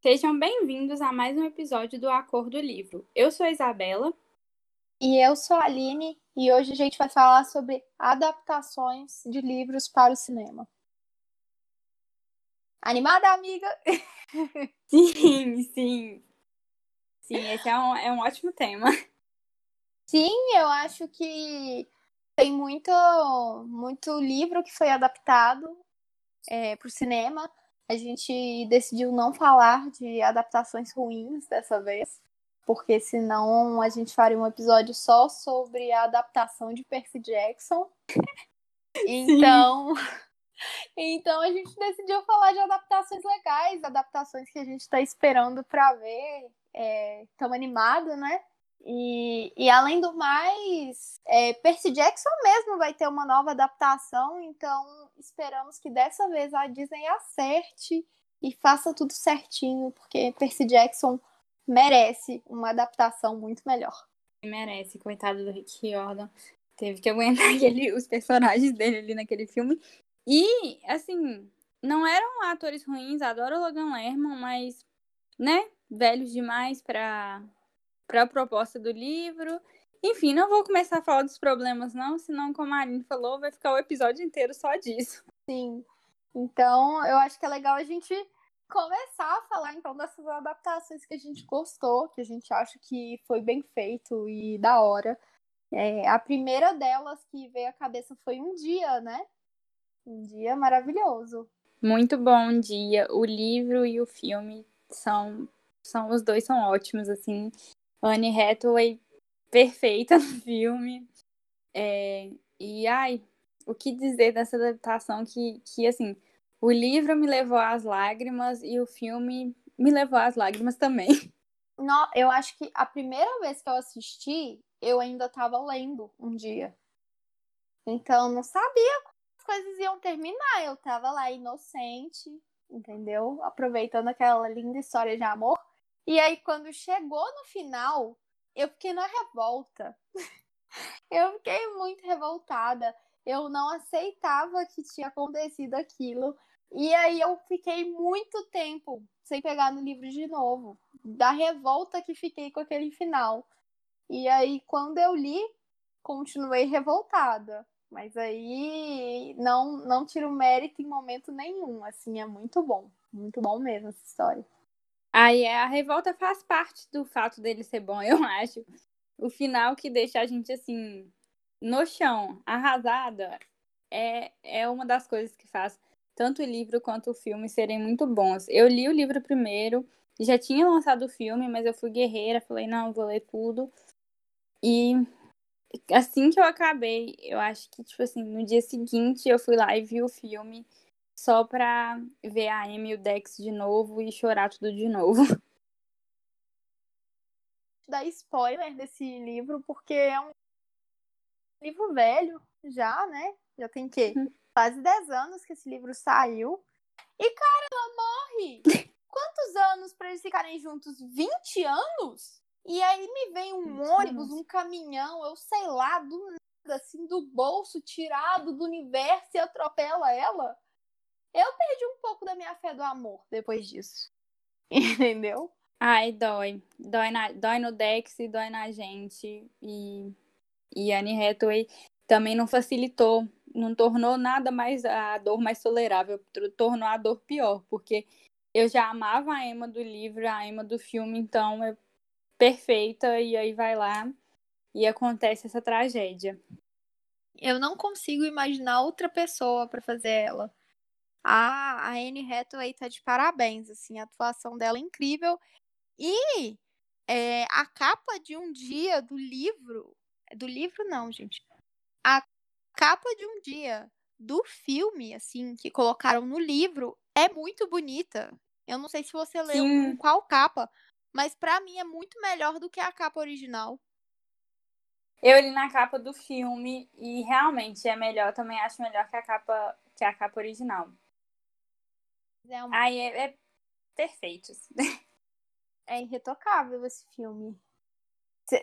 Sejam bem-vindos a mais um episódio do Acordo Livro. Eu sou a Isabela. E eu sou a Aline, e hoje a gente vai falar sobre adaptações de livros para o cinema. Animada, amiga? Sim, sim. Sim, esse é um, é um ótimo tema. Sim, eu acho que tem muito, muito livro que foi adaptado é, para o cinema. A gente decidiu não falar de adaptações ruins dessa vez, porque senão a gente faria um episódio só sobre a adaptação de Percy Jackson. então, então a gente decidiu falar de adaptações legais, adaptações que a gente está esperando para ver. Estamos é, animados, né? E, e além do mais, é, Percy Jackson mesmo vai ter uma nova adaptação, então esperamos que dessa vez a Disney acerte e faça tudo certinho, porque Percy Jackson merece uma adaptação muito melhor. Merece, coitado do Rick Jordan. Teve que aguentar aquele, os personagens dele ali naquele filme. E, assim, não eram atores ruins, adoro o Logan Lerman, mas, né, velhos demais pra, para a proposta do livro. Enfim, não vou começar a falar dos problemas, não, senão, como a Aline falou, vai ficar o episódio inteiro só disso. Sim. Então, eu acho que é legal a gente começar a falar, então, dessas adaptações que a gente gostou, que a gente acha que foi bem feito e da hora. É, a primeira delas que veio à cabeça foi Um Dia, né? Um Dia maravilhoso. Muito bom um dia. O livro e o filme são, são os dois são ótimos, assim. Anne Hathaway perfeita no filme. É, e ai, o que dizer dessa adaptação que, que assim, o livro me levou às lágrimas e o filme me levou às lágrimas também. Não, eu acho que a primeira vez que eu assisti, eu ainda estava lendo um dia. Então, não sabia como as coisas iam terminar. Eu estava lá inocente, entendeu? Aproveitando aquela linda história de amor. E aí, quando chegou no final, eu fiquei na revolta. eu fiquei muito revoltada. Eu não aceitava que tinha acontecido aquilo. E aí eu fiquei muito tempo sem pegar no livro de novo. Da revolta que fiquei com aquele final. E aí, quando eu li, continuei revoltada. Mas aí não, não tiro mérito em momento nenhum. Assim, é muito bom. Muito bom mesmo essa história. Aí a revolta faz parte do fato dele ser bom, eu acho. O final que deixa a gente assim no chão, arrasada, é, é uma das coisas que faz tanto o livro quanto o filme serem muito bons. Eu li o livro primeiro, já tinha lançado o filme, mas eu fui guerreira, falei, não, vou ler tudo. E assim que eu acabei, eu acho que, tipo assim, no dia seguinte eu fui lá e vi o filme só pra ver a Amy e o Dex de novo e chorar tudo de novo. Dar spoiler desse livro, porque é um livro velho já, né? Já tem que uhum. quase 10 anos que esse livro saiu. E, cara, ela morre! Quantos anos para eles ficarem juntos? 20 anos? E aí me vem um ônibus, um caminhão, eu sei lá, do nada, assim, do bolso, tirado do universo e atropela ela. Eu perdi um pouco da minha fé do amor depois disso. Entendeu? Ai, dói. Dói, na, dói no Dex e dói na gente. E, e Anne Hathaway também não facilitou, não tornou nada mais a dor mais tolerável, tornou a dor pior, porque eu já amava a Emma do livro, a Emma do filme, então é perfeita, e aí vai lá e acontece essa tragédia. Eu não consigo imaginar outra pessoa para fazer ela a, a Anne Hathaway tá de parabéns, assim, a atuação dela é incrível. E é, a capa de um dia do livro, do livro não, gente, a capa de um dia do filme, assim, que colocaram no livro, é muito bonita. Eu não sei se você leu Sim. qual capa, mas para mim é muito melhor do que a capa original. Eu li na capa do filme e realmente é melhor, também acho melhor que a capa que a capa original. É uma... Ai, é, é perfeito. É irretocável esse filme.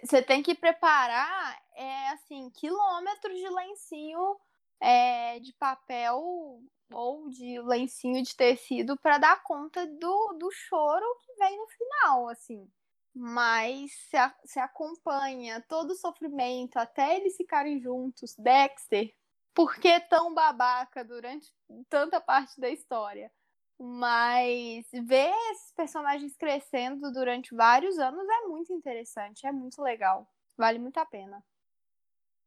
Você tem que preparar, é assim, quilômetros de lencinho é, de papel ou de lencinho de tecido para dar conta do, do choro que vem no final, assim. Mas se acompanha todo o sofrimento até eles ficarem juntos. Dexter, por que tão babaca durante tanta parte da história? Mas ver esses personagens crescendo durante vários anos é muito interessante, é muito legal. Vale muito a pena.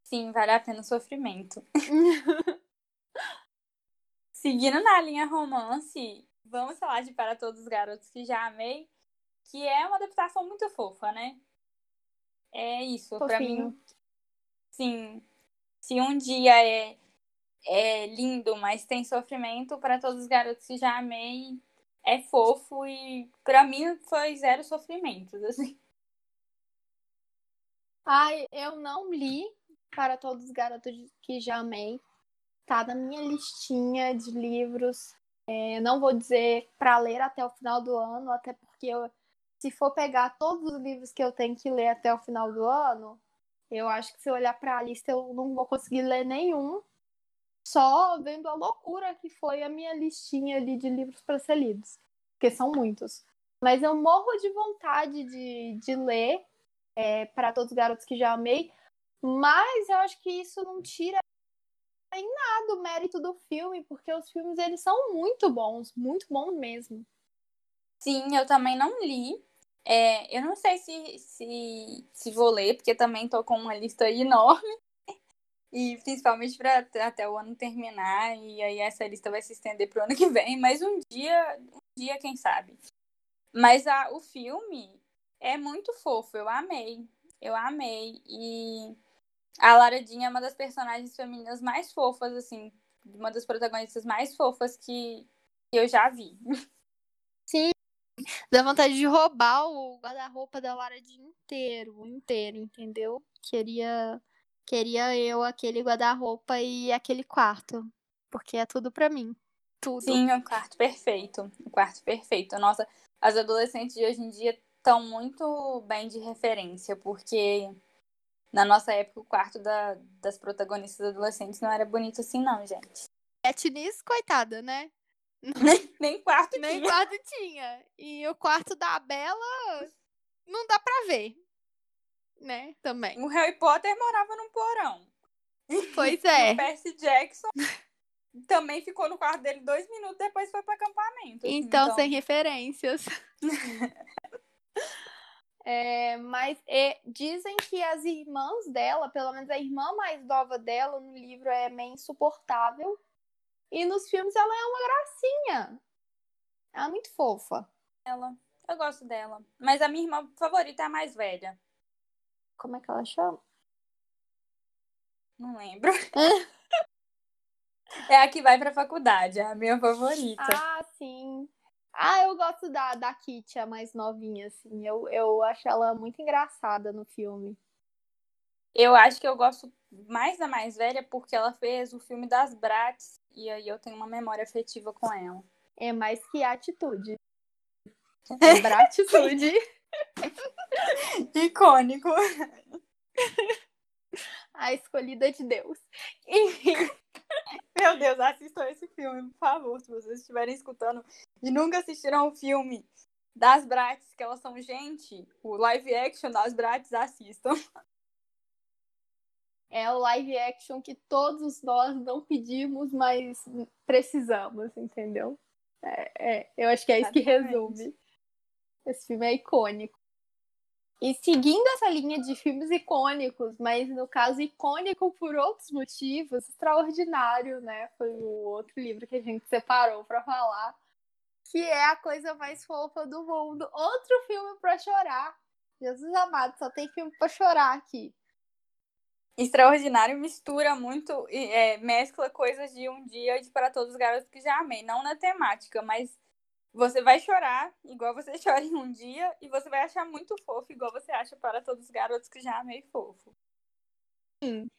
Sim, vale a pena o sofrimento. Seguindo na linha romance, vamos falar de Para Todos os Garotos que Já Amei, que é uma adaptação muito fofa, né? É isso, para mim. Sim. Se um dia é, é lindo, mas tem sofrimento, para todos os garotos que já amei, é fofo e para mim foi zero sofrimentos, assim. Ai, eu não li para todos os garotos que já amei. Tá na minha listinha de livros. É, não vou dizer para ler até o final do ano, até porque eu, se for pegar todos os livros que eu tenho que ler até o final do ano, eu acho que se eu olhar para a lista eu não vou conseguir ler nenhum. Só vendo a loucura que foi a minha listinha ali de livros para ser lidos, porque são muitos. Mas eu morro de vontade de, de ler é, para todos os garotos que já amei, mas eu acho que isso não tira em nada o mérito do filme, porque os filmes eles são muito bons, muito bons mesmo. Sim, eu também não li. É, eu não sei se, se, se vou ler, porque também tô com uma lista enorme. E principalmente para até o ano terminar, e aí essa lista vai se estender pro ano que vem, mas um dia, um dia, quem sabe. Mas a, o filme é muito fofo, eu amei. Eu amei. E a Lara Jean é uma das personagens femininas mais fofas, assim, uma das protagonistas mais fofas que, eu já vi. Sim, dá vontade de roubar o guarda-roupa da Lara Jean inteiro, inteiro, entendeu? Queria, queria eu aquele guarda-roupa e aquele quarto, porque é tudo para mim, tudo. Sim, o quarto perfeito, o quarto perfeito. Nossa, as adolescentes de hoje em dia estão muito bem de referência, porque na nossa época, o quarto da, das protagonistas adolescentes não era bonito assim, não, gente. Katniss, coitada, né? Nem, nem quarto Nem tinha. quarto tinha. E o quarto da Bela não dá pra ver. Né? Também. O Harry Potter morava num porão. Pois é. o Percy Jackson também ficou no quarto dele dois minutos, depois foi para acampamento. Assim, então, então, sem referências. É, mas é, dizem que as irmãs dela, pelo menos a irmã mais nova dela no livro é meio insuportável. E nos filmes ela é uma gracinha. Ela é muito fofa. Ela. Eu gosto dela. Mas a minha irmã favorita é a mais velha. Como é que ela chama? Não lembro. é a que vai pra faculdade, é a minha favorita. Ah, sim. Ah, eu gosto da, da Kitty, a mais novinha, assim. Eu, eu acho ela muito engraçada no filme. Eu acho que eu gosto mais da mais velha porque ela fez o filme das Bratz e aí eu tenho uma memória afetiva com ela. É mais que atitude. É Bratitude. Icônico. A escolhida de Deus. Meu Deus, assistam esse filme, por favor, se vocês estiverem escutando e nunca assistiram o filme das Bratz, que elas são gente, o live action das Bratz, assistam. É o live action que todos nós não pedimos, mas precisamos, entendeu? É, é eu acho que é isso que resume. Esse filme é icônico. E seguindo essa linha de filmes icônicos, mas no caso icônico por outros motivos, extraordinário, né? Foi o outro livro que a gente separou para falar, que é a coisa mais fofa do mundo. Outro filme para chorar. Jesus amado, só tem filme para chorar aqui. Extraordinário mistura muito, é, mescla coisas de um dia de para todos os garotos que já amei, não na temática, mas você vai chorar igual você chora em um dia e você vai achar muito fofo igual você acha para todos os garotos que já amei fofo. Sim.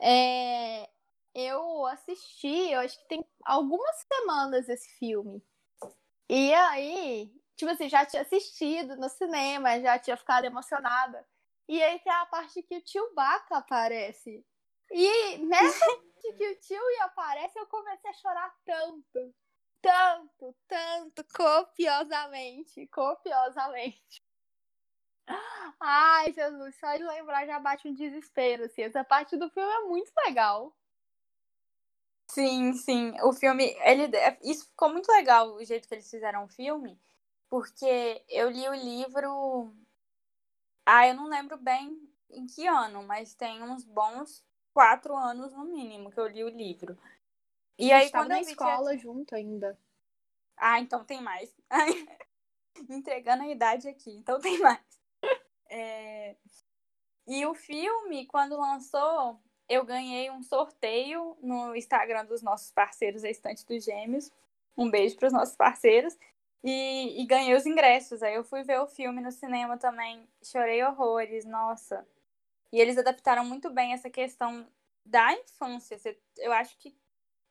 É, eu assisti, eu acho que tem algumas semanas esse filme. E aí, tipo assim, já tinha assistido no cinema, já tinha ficado emocionada. E aí tem a parte que o tio Baca aparece. E nessa parte que o tio aparece, eu comecei a chorar tanto tanto, tanto, copiosamente, copiosamente. Ai, Jesus, só de lembrar já bate um desespero, assim. Essa parte do filme é muito legal. Sim, sim. O filme, ele, isso ficou muito legal o jeito que eles fizeram o filme, porque eu li o livro. Ah, eu não lembro bem em que ano, mas tem uns bons quatro anos no mínimo que eu li o livro. E aí, quando na escola tinha... junto ainda. Ah, então tem mais. Entregando a idade aqui, então tem mais. É... E o filme, quando lançou, eu ganhei um sorteio no Instagram dos nossos parceiros, a Estante dos Gêmeos. Um beijo para os nossos parceiros. E, e, ganhei os ingressos. Aí eu fui ver o filme no cinema também. Chorei horrores, nossa. E eles adaptaram muito bem essa questão da infância. Eu acho que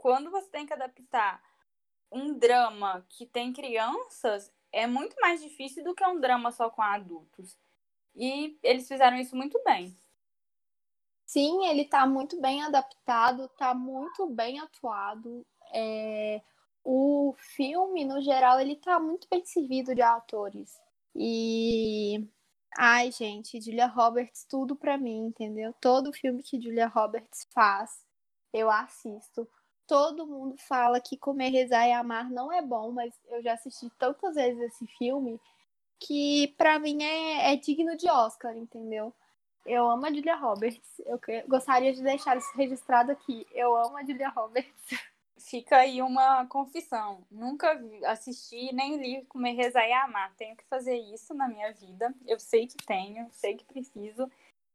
quando você tem que adaptar um drama que tem crianças, é muito mais difícil do que um drama só com adultos. E eles fizeram isso muito bem. Sim, ele está muito bem adaptado, está muito bem atuado. É... O filme, no geral, ele está muito bem servido de atores. E ai, gente, Julia Roberts tudo para mim, entendeu? Todo filme que Julia Roberts faz, eu assisto. Todo mundo fala que Comer, Rezar e Amar não é bom, mas eu já assisti tantas vezes esse filme que para mim é, é digno de Oscar, entendeu? Eu amo a Julia Roberts. Eu gostaria de deixar isso registrado aqui. Eu amo a Julia Roberts. Fica aí uma confissão. Nunca assisti nem li Comer, Rezar e Amar. Tenho que fazer isso na minha vida. Eu sei que tenho, sei que preciso,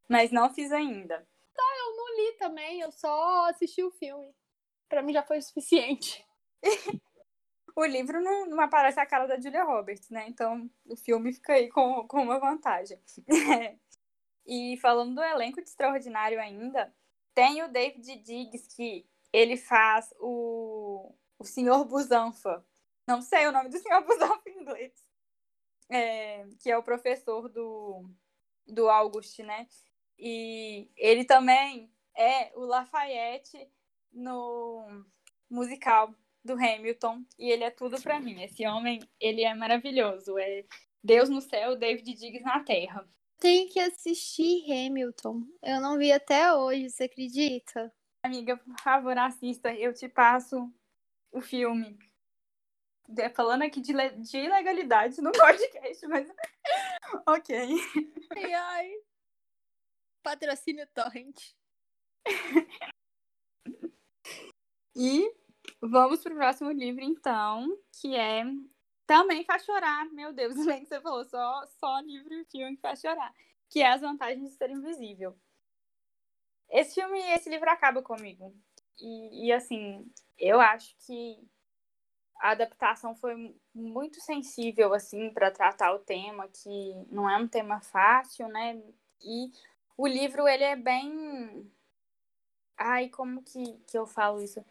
mas não fiz ainda. Tá, eu não li também. Eu só assisti o filme. Para mim já foi o suficiente. o livro não, não, aparece a cara da Julia Roberts, né? Então o filme fica aí com, com uma vantagem. E falando do elenco de Extraordinário ainda, tem o David Diggs, que ele faz o, o Senhor Busanfa. Não sei o nome do Senhor Busanfa em inglês. É, que é o professor do, do August, né? E ele também é o Lafayette no musical do Hamilton. E ele é tudo para mim. Esse homem, ele é maravilhoso. É Deus no céu, David Diggs na terra tenho que assistir Hamilton. Eu não vi até hoje, você acredita? Amiga, por favor, assista. Eu te passo o filme. Falando aqui de, de ilegalidade no podcast, mas. ok. Ai, ai. Patrocínio Torrent. e vamos pro próximo livro, então, que é também faz chorar, meu Deus, bem que você falou, só, só livro e filme que faz chorar. Que é As Vantagens de Ser Invisível. Esse filme, esse livro acaba comigo. E, e assim, eu acho que a adaptação foi muito sensível, assim, para tratar o tema, que não é um tema fácil, né? E o livro, ele é bem. Ai, como que, que eu falo isso?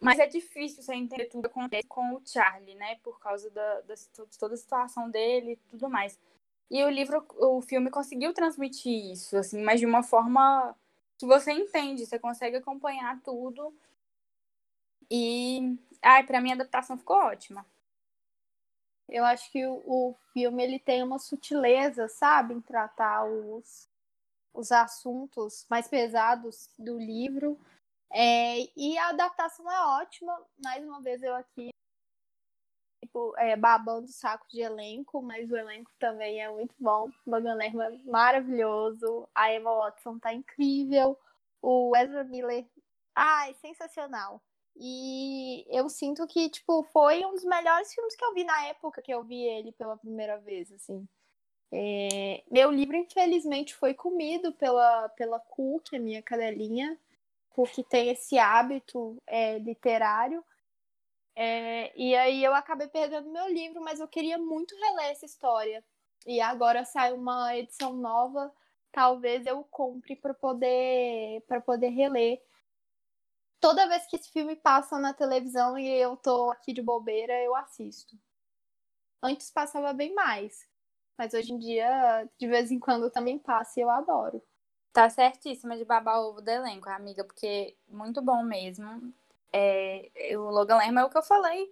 Mas é difícil você entender tudo que acontece com o Charlie, né? Por causa da, da, de toda a situação dele e tudo mais. E o livro, o filme conseguiu transmitir isso, assim, mas de uma forma que você entende, você consegue acompanhar tudo. E, ai, para mim a adaptação ficou ótima. Eu acho que o, o filme ele tem uma sutileza, sabe, em tratar os, os assuntos mais pesados do livro é, e a adaptação é ótima. Mais uma vez eu aqui tipo, é, babando saco de elenco, mas o elenco também é muito bom. O Logan é maravilhoso. A Emma Watson tá incrível. O Ezra Miller, ai, sensacional. E eu sinto que, tipo, foi um dos melhores filmes que eu vi na época que eu vi ele pela primeira vez, assim. É... Meu livro, infelizmente, foi comido pela, pela Cu, que é minha cadelinha porque tem esse hábito é, literário. É, e aí eu acabei perdendo meu livro, mas eu queria muito reler essa história. E agora sai uma edição nova, talvez eu compre para poder para poder reler. Toda vez que esse filme passa na televisão e eu tô aqui de bobeira, eu assisto. Antes passava bem mais, mas hoje em dia de vez em quando também passa e eu adoro. Tá certíssima de babar ovo do elenco, amiga, porque muito bom mesmo. É, o Logan Lerman é o que eu falei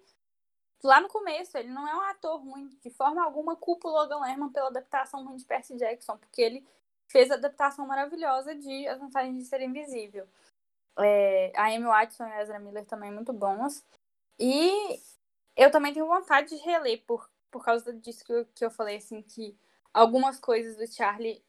lá no começo, ele não é um ator ruim. De forma alguma, culpa o Logan Lerman pela adaptação ruim de Percy Jackson, porque ele fez a adaptação maravilhosa de As Vantagens de Ser Invisível. É, a Amy Watson e a Ezra Miller também muito bons. E eu também tenho vontade de reler, por, por causa disso que eu, que eu falei, assim, que algumas coisas do Charlie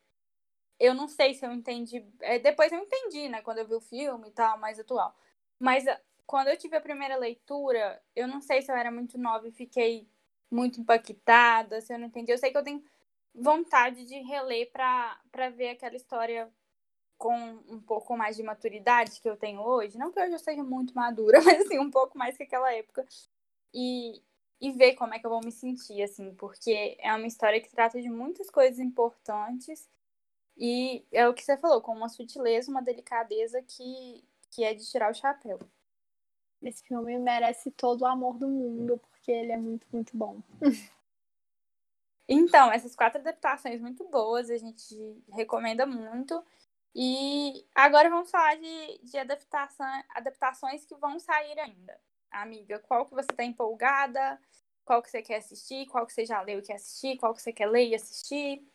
eu não sei se eu entendi. É, depois eu entendi, né? Quando eu vi o filme e tal, mais atual. Mas ah, quando eu tive a primeira leitura, eu não sei se eu era muito nova e fiquei muito impactada, se eu não entendi. Eu sei que eu tenho vontade de reler para ver aquela história com um pouco mais de maturidade que eu tenho hoje. Não que hoje eu seja muito madura, mas assim, um pouco mais que aquela época. E, e ver como é que eu vou me sentir, assim, porque é uma história que trata de muitas coisas importantes e é o que você falou, com uma sutileza, uma delicadeza que, que é de tirar o chapéu. Esse filme merece todo o amor do mundo, porque ele é muito, muito bom. Então, essas quatro adaptações muito boas, a gente recomenda muito. E agora vamos falar de, de adaptação, adaptações que vão sair ainda. Amiga, qual que você está empolgada? Qual que você quer assistir? Qual que você já leu e quer assistir? Qual que você quer ler e assistir?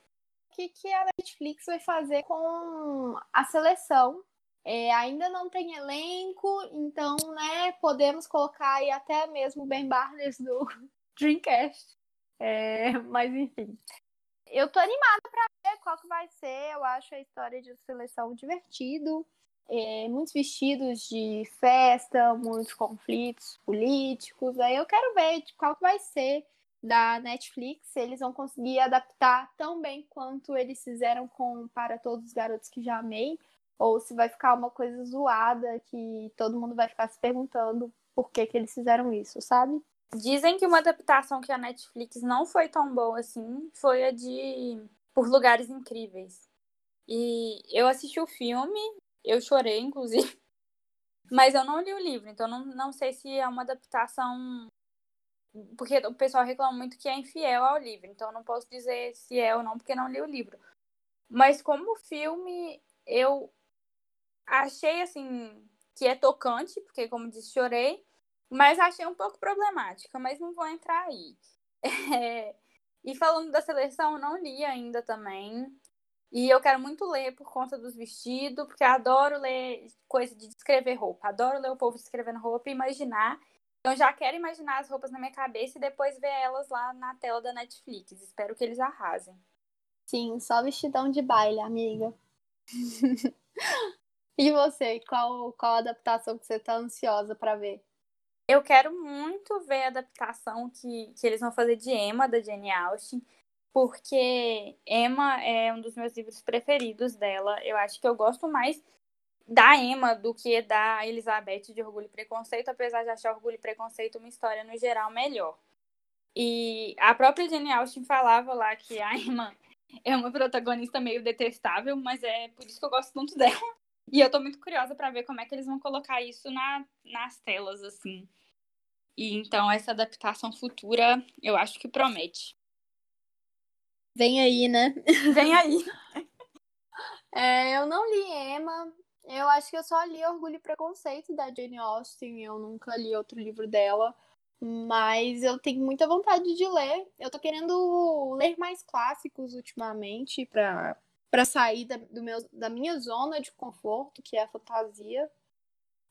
O que, que a Netflix vai fazer com a seleção? É, ainda não tem elenco, então, né, podemos colocar aí até mesmo o Ben Barnes do Dreamcast. É, mas enfim. Eu tô animada para ver qual que vai ser. Eu acho a história de seleção divertido. É, muitos vestidos de festa, muitos conflitos políticos. Aí eu quero ver qual que vai ser da Netflix, eles vão conseguir adaptar tão bem quanto eles fizeram com Para Todos os Garotos que Já Amei, ou se vai ficar uma coisa zoada que todo mundo vai ficar se perguntando por que, que eles fizeram isso, sabe? Dizem que uma adaptação que a Netflix não foi tão boa assim foi a de Por Lugares Incríveis. E eu assisti o filme, eu chorei, inclusive, mas eu não li o livro, então não, não sei se é uma adaptação porque o pessoal reclama muito que é infiel ao livro, então não posso dizer se é ou não, porque não li o livro. Mas como filme, eu achei assim que é tocante, porque como disse, chorei, mas achei um pouco problemática, mas não vou entrar aí. É... E falando da seleção, não li ainda também. E eu quero muito ler por conta dos vestidos, porque adoro ler coisa de descrever roupa. Adoro ler o povo descrevendo roupa e imaginar. Então já quero imaginar as roupas na minha cabeça e depois ver elas lá na tela da Netflix. Espero que eles arrasem. Sim, só vestidão de baile, amiga. e você, qual, qual adaptação que você tá ansiosa para ver? Eu quero muito ver a adaptação que, que eles vão fazer de Emma, da Jane Austen, porque Emma é um dos meus livros preferidos dela. Eu acho que eu gosto mais da Emma do que da Elizabeth de Orgulho e Preconceito, apesar de achar Orgulho e Preconceito uma história no geral melhor. E a própria Jane Austen falava lá que a Emma é uma protagonista meio detestável, mas é por isso que eu gosto tanto dela. E eu tô muito curiosa para ver como é que eles vão colocar isso na, nas telas, assim. E então essa adaptação futura eu acho que promete. Vem aí, né? Vem aí. É, eu não li Emma, eu acho que eu só li Orgulho e Preconceito da Jane Austen, eu nunca li outro livro dela, mas eu tenho muita vontade de ler. Eu tô querendo ler mais clássicos ultimamente para para sair da, do meu, da minha zona de conforto, que é a fantasia.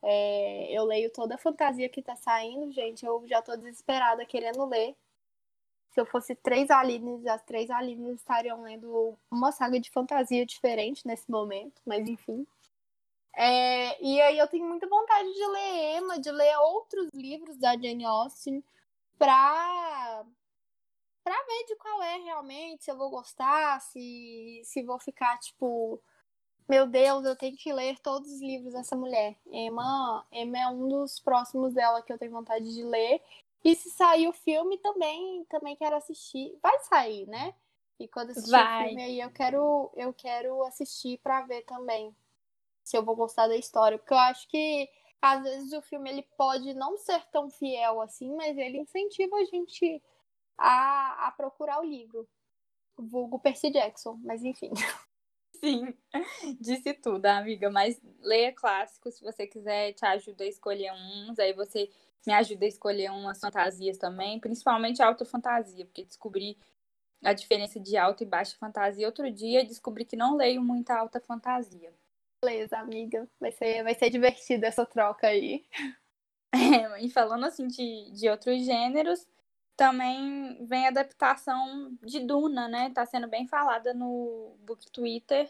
É, eu leio toda a fantasia que tá saindo, gente. Eu já tô desesperada querendo ler. Se eu fosse três Alines, as três Alines estariam lendo uma saga de fantasia diferente nesse momento, mas enfim. É, e aí eu tenho muita vontade de ler Emma, de ler outros livros da Jane Austen pra, pra ver de qual é realmente, se eu vou gostar, se, se vou ficar tipo, meu Deus, eu tenho que ler todos os livros dessa mulher. Emma, Emma é um dos próximos dela que eu tenho vontade de ler. E se sair o filme também, também quero assistir. Vai sair, né? E quando assistir Vai. o filme aí eu quero, eu quero assistir para ver também se eu vou gostar da história. Porque eu acho que às vezes o filme ele pode não ser tão fiel assim, mas ele incentiva a gente a, a procurar o livro. Vulgo Percy Jackson, mas enfim. Sim, disse tudo, amiga. Mas leia clássicos, se você quiser, te ajuda a escolher uns. Aí você me ajuda a escolher umas fantasias também, principalmente alta fantasia, porque descobri a diferença de alta e baixa fantasia outro dia descobri que não leio muita alta fantasia. Beleza, amiga. Vai ser, vai ser divertida essa troca aí. É, e falando assim de, de outros gêneros, também vem a adaptação de Duna, né? Tá sendo bem falada no Book Twitter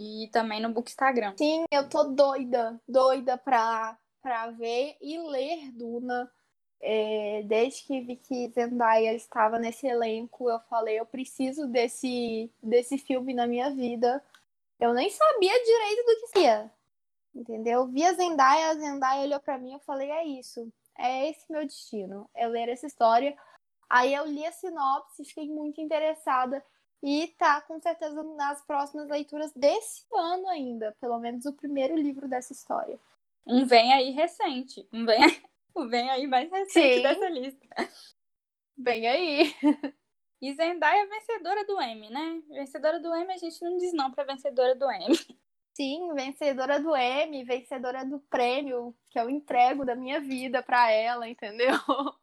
e também no Book Instagram. Sim, eu tô doida, doida pra, pra ver e ler Duna. É, desde que vi que Zendaya estava nesse elenco, eu falei, eu preciso desse, desse filme na minha vida. Eu nem sabia direito do que seria. Entendeu? Vi a Zendaya, a Zendaya olhou para mim e eu falei, é isso. É esse meu destino. É ler essa história. Aí eu li a sinopse, fiquei muito interessada. E tá com certeza nas próximas leituras desse ano ainda. Pelo menos o primeiro livro dessa história. Um vem aí recente. Um vem, um vem aí mais recente Sim. dessa lista. Vem aí. E Zendaya é vencedora do M, né? Vencedora do M, a gente não diz não pra vencedora do M. Sim, vencedora do M, vencedora do prêmio que eu entrego da minha vida para ela, entendeu?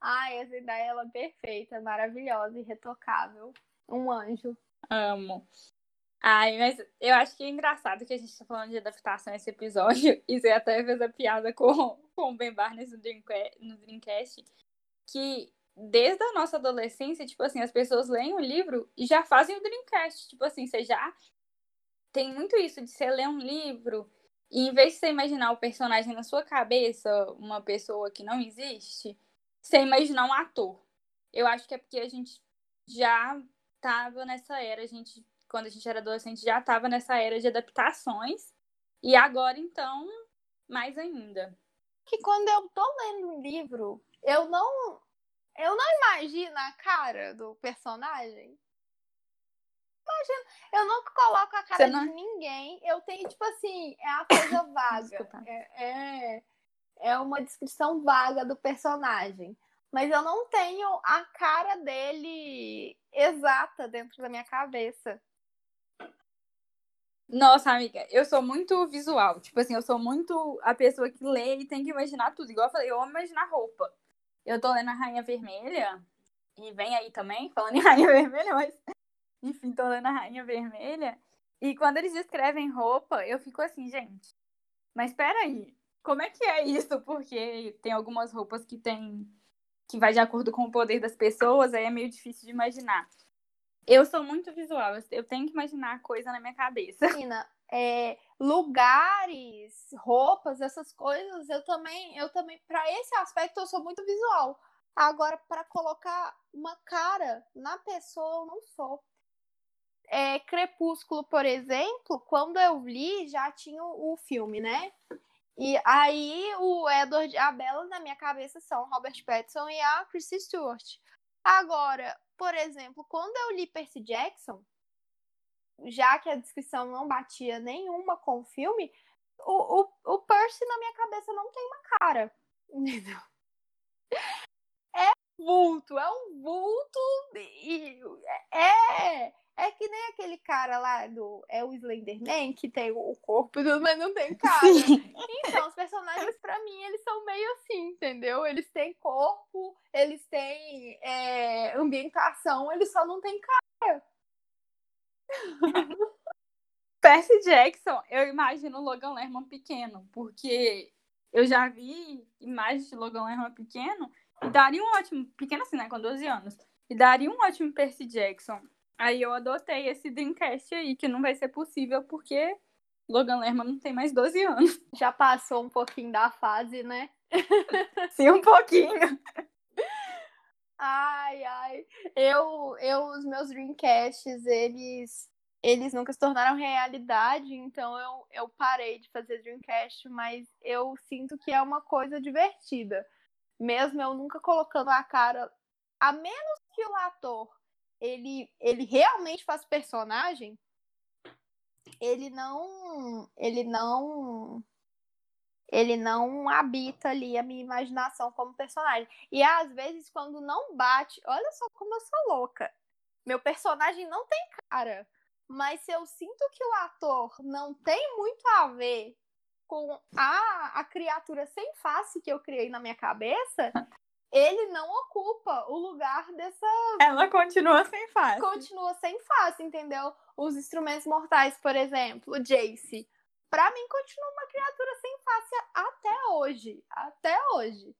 Ai, a Zendaya ela é perfeita, maravilhosa, irretocável. Um anjo. Amo. Ai, mas eu acho que é engraçado que a gente tá falando de adaptação esse episódio, e você até fez a piada com, com o Ben Barnes no Dreamcast, que desde a nossa adolescência, tipo assim, as pessoas leem o livro e já fazem o Dreamcast. Tipo assim, você já tem muito isso de você ler um livro e em vez de você imaginar o personagem na sua cabeça, uma pessoa que não existe, você imaginar um ator. Eu acho que é porque a gente já tava nessa era, a gente, quando a gente era adolescente, já tava nessa era de adaptações. E agora, então, mais ainda. Que quando eu tô lendo um livro, eu não. Eu não imagino a cara do personagem imagino. Eu nunca coloco a cara não... de ninguém. Eu tenho, tipo assim, é a coisa vaga. é, é, é uma descrição vaga do personagem. Mas eu não tenho a cara dele exata dentro da minha cabeça. Nossa, amiga, eu sou muito visual. Tipo assim, eu sou muito a pessoa que lê e tem que imaginar tudo. Igual eu falei, eu amo imaginar roupa. Eu tô lendo a Rainha Vermelha, e vem aí também, falando em Rainha Vermelha, mas enfim, tô lendo a Rainha Vermelha. E quando eles descrevem roupa, eu fico assim, gente, mas peraí, como é que é isso? Porque tem algumas roupas que tem. que vai de acordo com o poder das pessoas, aí é meio difícil de imaginar. Eu sou muito visual, eu tenho que imaginar coisa na minha cabeça. Menina, é, lugares, roupas, essas coisas, eu também, eu também, para esse aspecto eu sou muito visual. Agora, para colocar uma cara na pessoa, eu não sou. É, Crepúsculo, por exemplo, quando eu li, já tinha o filme, né? E aí o Edward a Bella na minha cabeça são Robert Pattinson e a Kristen Stewart. Agora, por exemplo, quando eu li Percy Jackson, já que a descrição não batia nenhuma com o filme, o, o, o Percy na minha cabeça não tem uma cara. Entendeu? É vulto, é um vulto e é é que nem aquele cara lá do. É o Slenderman, que tem o corpo, mas não tem cara. Sim. Então, os personagens, para mim, eles são meio assim, entendeu? Eles têm corpo, eles têm é, ambientação, eles só não têm cara. Percy Jackson, eu imagino o Logan Lerman pequeno, porque eu já vi imagens de Logan Lerman pequeno e daria um ótimo. Pequeno assim, né? Com 12 anos. E daria um ótimo Percy Jackson. Aí eu adotei esse Dreamcast aí, que não vai ser possível porque Logan Lerman não tem mais 12 anos. Já passou um pouquinho da fase, né? Sim, um pouquinho. Ai, ai. Eu, eu, os meus Dreamcasts, eles, eles nunca se tornaram realidade, então eu, eu parei de fazer Dreamcast, mas eu sinto que é uma coisa divertida. Mesmo eu nunca colocando a cara, a menos que o ator ele, ele realmente faz personagem, ele não. Ele não. Ele não habita ali a minha imaginação como personagem. E às vezes, quando não bate, olha só como eu sou louca. Meu personagem não tem cara. Mas se eu sinto que o ator não tem muito a ver com a, a criatura sem face que eu criei na minha cabeça, ele não ocupa o lugar dessa. Ela continua sem face. Continua sem face, entendeu? Os instrumentos mortais, por exemplo, o Jace. Pra mim, continua uma criatura sem face até hoje. Até hoje.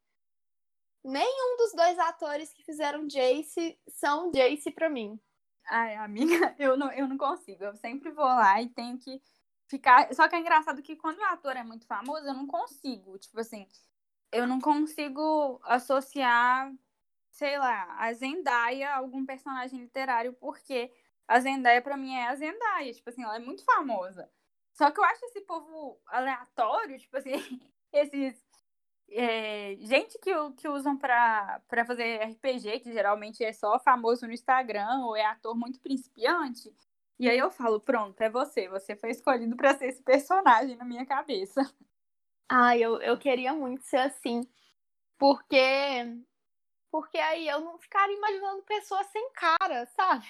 Nenhum dos dois atores que fizeram Jace são Jace pra mim. Ai, amiga, eu não, eu não consigo. Eu sempre vou lá e tenho que ficar. Só que é engraçado que quando o ator é muito famoso, eu não consigo. Tipo assim, eu não consigo associar, sei lá, a Zendaya a algum personagem literário, porque a Zendaya, pra mim, é a Zendaya. Tipo assim, ela é muito famosa. Só que eu acho esse povo aleatório, tipo assim, esses é, gente que, que usam para fazer RPG, que geralmente é só famoso no Instagram ou é ator muito principiante. E aí eu falo, pronto, é você. Você foi escolhido para ser esse personagem na minha cabeça. Ah, eu, eu queria muito ser assim. Porque. Porque aí eu não ficaria imaginando pessoas sem cara, sabe?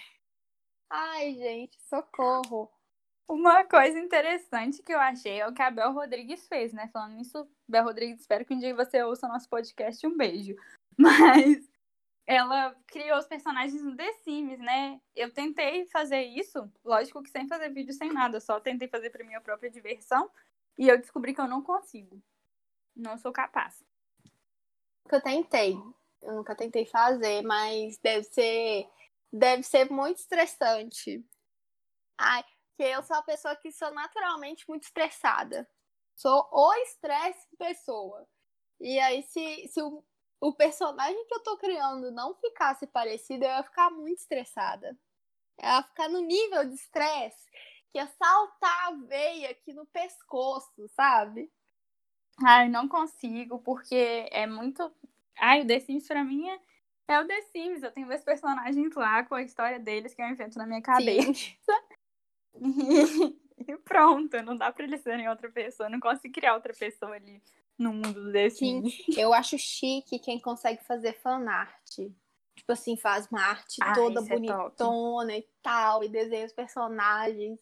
Ai, gente, socorro. Uma coisa interessante que eu achei é o que a Bel Rodrigues fez, né? Falando nisso, Bel Rodrigues, espero que um dia você ouça nosso podcast. Um beijo. Mas ela criou os personagens no The Sims, né? Eu tentei fazer isso, lógico que sem fazer vídeo, sem nada, só tentei fazer para minha própria diversão. E eu descobri que eu não consigo. Não sou capaz. Eu tentei. Eu nunca tentei fazer, mas deve ser. Deve ser muito estressante. Ai, porque eu sou uma pessoa que sou naturalmente muito estressada. Sou o estresse pessoa. E aí, se, se o, o personagem que eu tô criando não ficasse parecido, eu ia ficar muito estressada. Eu ia ficar no nível de estresse que ia saltar a veia aqui no pescoço, sabe? Ai, não consigo, porque é muito. Ai, o The Sims pra mim é, é o The Sims. Eu tenho dois personagens lá com a história deles que eu invento na minha cabeça. E, pronto, não dá pra eles serem outra pessoa. Não consigo criar outra pessoa ali no mundo desse. Sim, eu acho chique quem consegue fazer fanart. Tipo assim, faz uma arte ah, toda é bonitona é e tal, e desenha os personagens.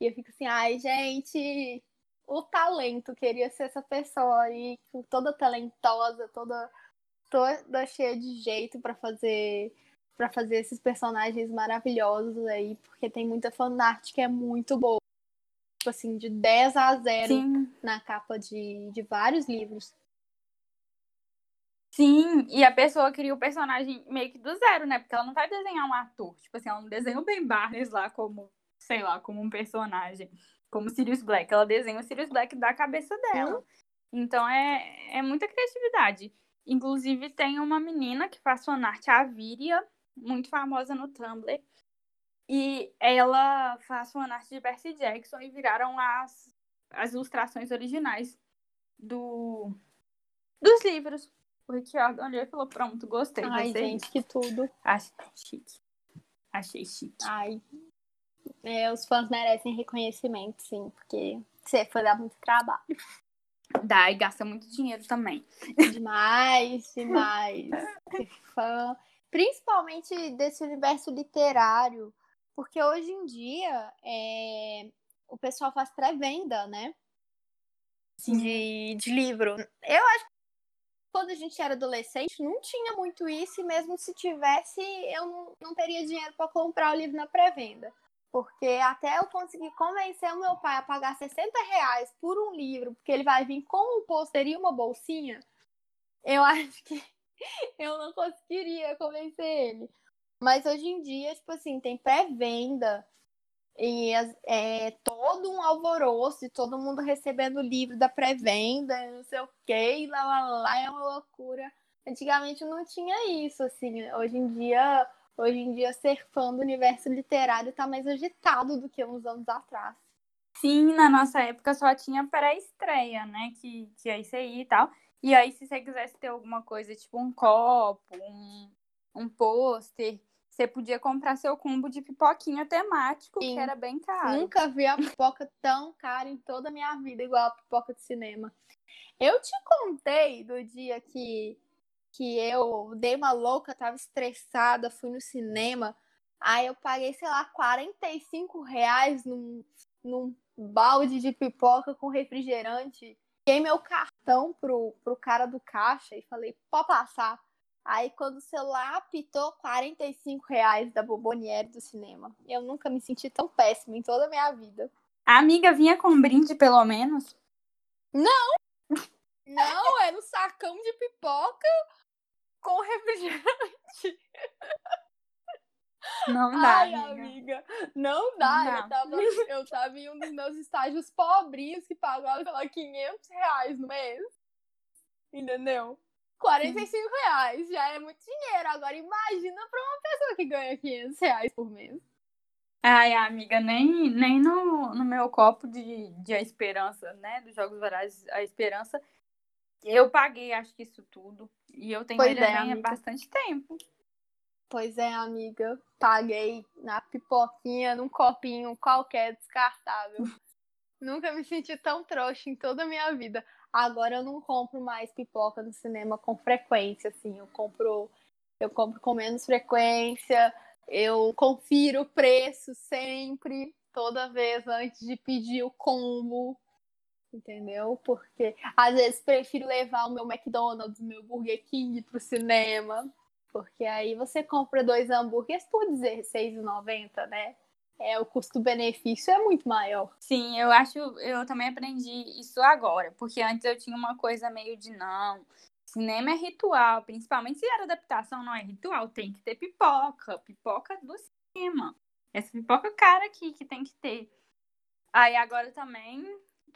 E eu fico assim, ai, gente, o talento, queria ser essa pessoa aí, toda talentosa, toda, toda cheia de jeito para fazer para fazer esses personagens maravilhosos aí, porque tem muita fanart que é muito boa. Tipo assim, de 10 a 0 Sim. na capa de, de vários livros. Sim, e a pessoa cria o personagem meio que do zero, né? Porque ela não vai desenhar um ator. Tipo assim, ela não desenha o Ben Barnes lá como, sei lá, como um personagem. Como Sirius Black. Ela desenha o Sirius Black da cabeça dela. Sim. Então é, é muita criatividade. Inclusive, tem uma menina que faz fanart, a Viria, muito famosa no Tumblr. E ela faz uma arte de Percy Jackson e viraram as, as ilustrações originais do, dos livros. O Rick Jordan olhou e falou: Pronto, gostei. Ai, gente, que tudo. Achei chique. Achei chique. Ai. É, os fãs merecem reconhecimento, sim, porque você foi dar muito trabalho. Dá e gasta muito dinheiro também. Demais, demais. fã principalmente desse universo literário, porque hoje em dia é, o pessoal faz pré-venda, né? De, de livro. Eu acho que quando a gente era adolescente não tinha muito isso, e mesmo se tivesse, eu não, não teria dinheiro para comprar o livro na pré-venda. Porque até eu conseguir convencer o meu pai a pagar 60 reais por um livro, porque ele vai vir com um pôster e uma bolsinha, eu acho que eu não conseguiria convencer ele. Mas hoje em dia, tipo assim, tem pré-venda e é todo um alvoroço e todo mundo recebendo o livro da pré-venda, não sei o que, lá, lá, lá, é uma loucura. Antigamente não tinha isso, assim. Hoje em dia, hoje em dia ser fã do universo literário tá mais agitado do que uns anos atrás. Sim, na nossa época só tinha pré-estreia, né? Que, que é isso aí e tal. E aí, se você quisesse ter alguma coisa, tipo um copo, um, um pôster, você podia comprar seu combo de pipoquinha temático, Sim. que era bem caro. Nunca vi a pipoca tão cara em toda a minha vida, igual a pipoca de cinema. Eu te contei do dia que, que eu dei uma louca, tava estressada, fui no cinema. Aí eu paguei, sei lá, 45 reais num, num balde de pipoca com refrigerante. Dei meu cartão pro, pro cara do caixa e falei, pode passar. Aí, quando o celular apitou, 45 reais da Boboniere do cinema. Eu nunca me senti tão péssima em toda a minha vida. A amiga vinha com brinde, pelo menos? Não! Não, era um sacão de pipoca com refrigerante. Não dá, Ai, amiga. amiga. Não dá. Não. Eu, tava, eu tava em um dos meus estágios pobrinhos que pagava, sei lá, 500 reais no mês. Entendeu? 45 reais já é muito dinheiro. Agora imagina pra uma pessoa que ganha 500 reais por mês. Ai, amiga, nem, nem no, no meu copo de, de A Esperança, né? Dos Jogos Vorazes, A Esperança, eu paguei, acho que isso tudo. E eu tenho Pois ele é, bastante tempo. Pois é, amiga. Paguei na pipoquinha, num copinho qualquer descartável. Nunca me senti tão trouxa em toda a minha vida. Agora eu não compro mais pipoca no cinema com frequência, assim. Eu compro, eu compro com menos frequência. Eu confiro o preço sempre, toda vez antes de pedir o combo. Entendeu? Porque às vezes prefiro levar o meu McDonald's, o meu Burger King pro cinema. Porque aí você compra dois hambúrgueres por R$16,90, né? É, o custo-benefício é muito maior. Sim, eu acho, eu também aprendi isso agora, porque antes eu tinha uma coisa meio de não. Cinema é ritual, principalmente se era adaptação, não é ritual, tem que ter pipoca, pipoca do cinema. Essa pipoca cara aqui que tem que ter. Aí agora também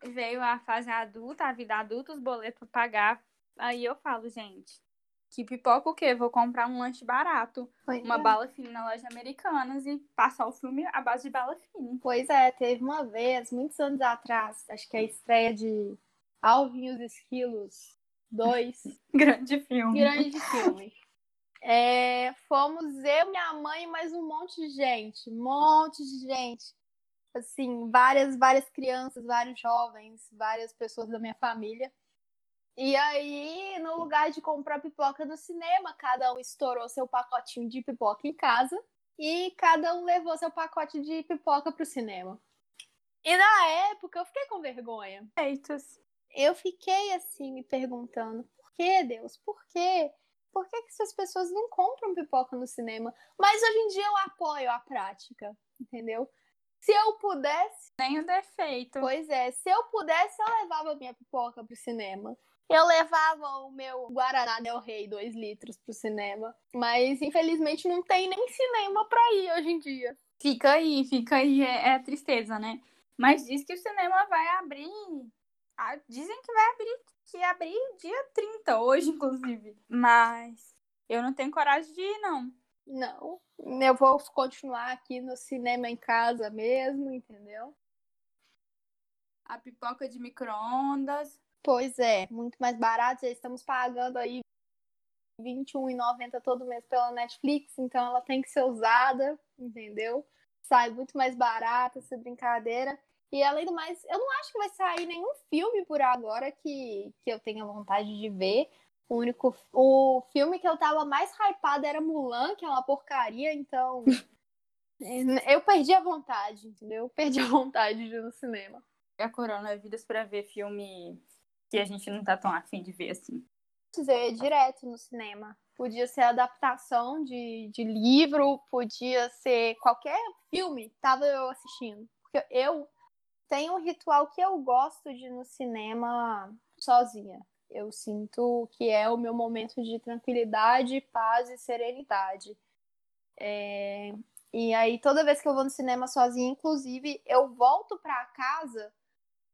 veio a fase adulta, a vida adulta, os boletos pra pagar. Aí eu falo, gente, que pipoca o quê? Vou comprar um lanche barato, uma bala fina na loja Americanas e passar o filme à base de bala fina. Pois é, teve uma vez, muitos anos atrás, acho que é a estreia de Alvin e os Esquilos 2. Grande filme. Grande filme. É, fomos eu, minha mãe e mais um monte de gente. Um monte de gente. Assim, várias, várias crianças, vários jovens, várias pessoas da minha família. E aí, no lugar de comprar pipoca no cinema, cada um estourou seu pacotinho de pipoca em casa e cada um levou seu pacote de pipoca pro cinema. E na época eu fiquei com vergonha. Feitos. Eu fiquei assim me perguntando: por que, Deus? Por quê? Por que, que essas pessoas não compram pipoca no cinema? Mas hoje em dia eu apoio a prática, entendeu? Se eu pudesse, Nem o defeito. pois é, se eu pudesse, eu levava minha pipoca pro cinema. Eu levava o meu Guaraná Del Rey 2 litros pro cinema. Mas infelizmente não tem nem cinema pra ir hoje em dia. Fica aí, fica aí, é, é tristeza, né? Mas diz que o cinema vai abrir. ah, Dizem que vai abrir, que abrir dia 30, hoje, inclusive. Mas eu não tenho coragem de ir, não. Não. Eu vou continuar aqui no cinema em casa mesmo, entendeu? A pipoca de micro-ondas. Pois é, muito mais barato. Já estamos pagando aí R$ 21,90 todo mês pela Netflix, então ela tem que ser usada, entendeu? Sai muito mais barata essa brincadeira. E além do mais, eu não acho que vai sair nenhum filme por agora que, que eu tenha vontade de ver. O único o filme que eu tava mais hypada era Mulan, que é uma porcaria, então eu perdi a vontade, entendeu? Perdi a vontade de ir no cinema. A coronavírus pra ver filme que a gente não tá tão afim de ver assim. ver direto no cinema. Podia ser adaptação de, de livro, podia ser qualquer filme, tava eu assistindo. Porque eu tenho um ritual que eu gosto de ir no cinema sozinha. Eu sinto que é o meu momento de tranquilidade, paz e serenidade. É, E aí, toda vez que eu vou no cinema sozinha, inclusive, eu volto pra casa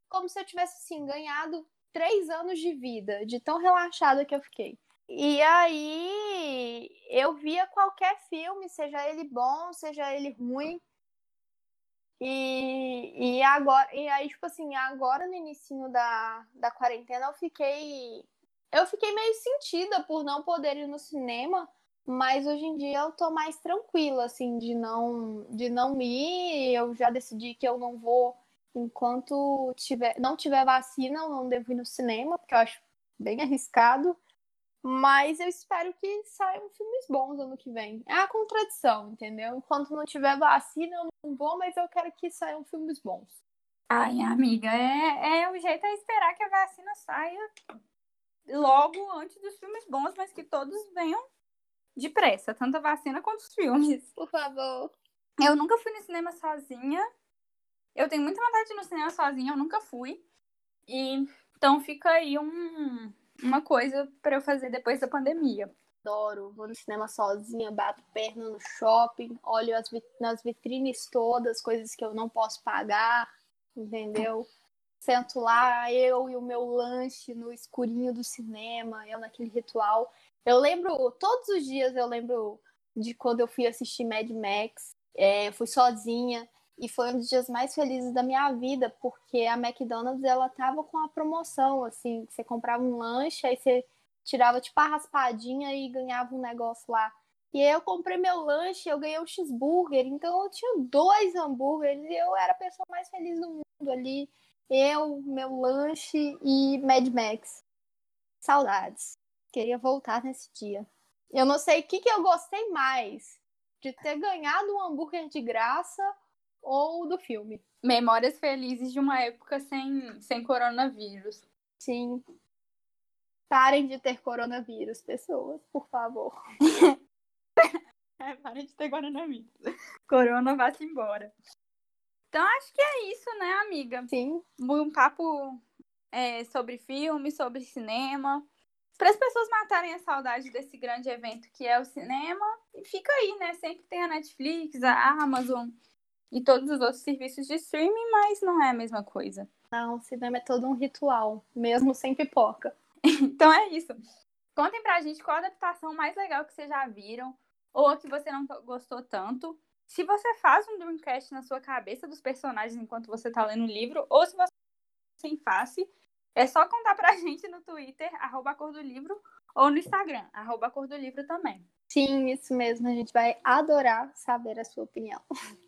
como se eu tivesse, assim, ganhado três anos de vida, de tão relaxada que eu fiquei. E aí eu via qualquer filme, seja ele bom, seja ele ruim. E, e agora, e aí, tipo assim, agora no início da, da quarentena eu fiquei. Eu fiquei meio sentida por não poder ir no cinema, mas hoje em dia eu tô mais tranquila, assim, de não, de não ir. Eu já decidi que eu não vou enquanto tiver, não tiver vacina, eu não devo ir no cinema, porque eu acho bem arriscado. Mas eu espero que saiam filmes bons ano que vem. É a contradição, entendeu? Enquanto não tiver vacina, eu não vou, mas eu quero que saiam filmes bons. Ai, amiga, é, é o jeito é esperar que a vacina saia logo antes dos filmes bons, mas que todos venham depressa, tanto a vacina quanto os filmes. Por favor. Eu nunca fui no cinema sozinha. Eu tenho muita vontade de ir no cinema sozinha, eu nunca fui. E então fica aí um, uma coisa para eu fazer depois da pandemia. Adoro, vou no cinema sozinha, bato perna no shopping, olho as vit nas vitrines todas, coisas que eu não posso pagar, entendeu? Sento lá, eu e o meu lanche no escurinho do cinema, eu naquele ritual. Eu lembro, todos os dias eu lembro de quando eu fui assistir Mad Max, é, fui sozinha, e foi um dos dias mais felizes da minha vida, porque a McDonald's ela tava com a promoção, assim, você comprava um lanche, aí você tirava tipo a raspadinha e ganhava um negócio lá. E aí eu comprei meu lanche, eu ganhei um cheeseburger, então eu tinha dois hambúrgueres e eu era a pessoa mais feliz do mundo ali. Eu, meu lanche e Mad Max. Saudades. Queria voltar nesse dia. Eu não sei o que, que eu gostei mais de ter ganhado um hambúrguer de graça ou do filme. Memórias felizes de uma época sem, sem coronavírus. Sim. Parem de ter coronavírus, pessoas, por favor. é, parem de ter coronavírus. Corona vá-se embora. Então acho que é isso, né, amiga? Sim. Um papo é, sobre filme, sobre cinema. Para as pessoas matarem a saudade desse grande evento que é o cinema. E fica aí, né? Sempre tem a Netflix, a Amazon e todos os outros serviços de streaming, mas não é a mesma coisa. Não, o cinema é todo um ritual, mesmo sem pipoca. então é isso. Contem pra gente qual a adaptação mais legal que vocês já viram, ou a que você não gostou tanto. Se você faz um Dreamcast na sua cabeça dos personagens enquanto você tá lendo o livro, ou se você sem face, é só contar pra gente no Twitter, arroba cor do livro, ou no Instagram, arroba cor do livro também. Sim, isso mesmo. A gente vai adorar saber a sua opinião.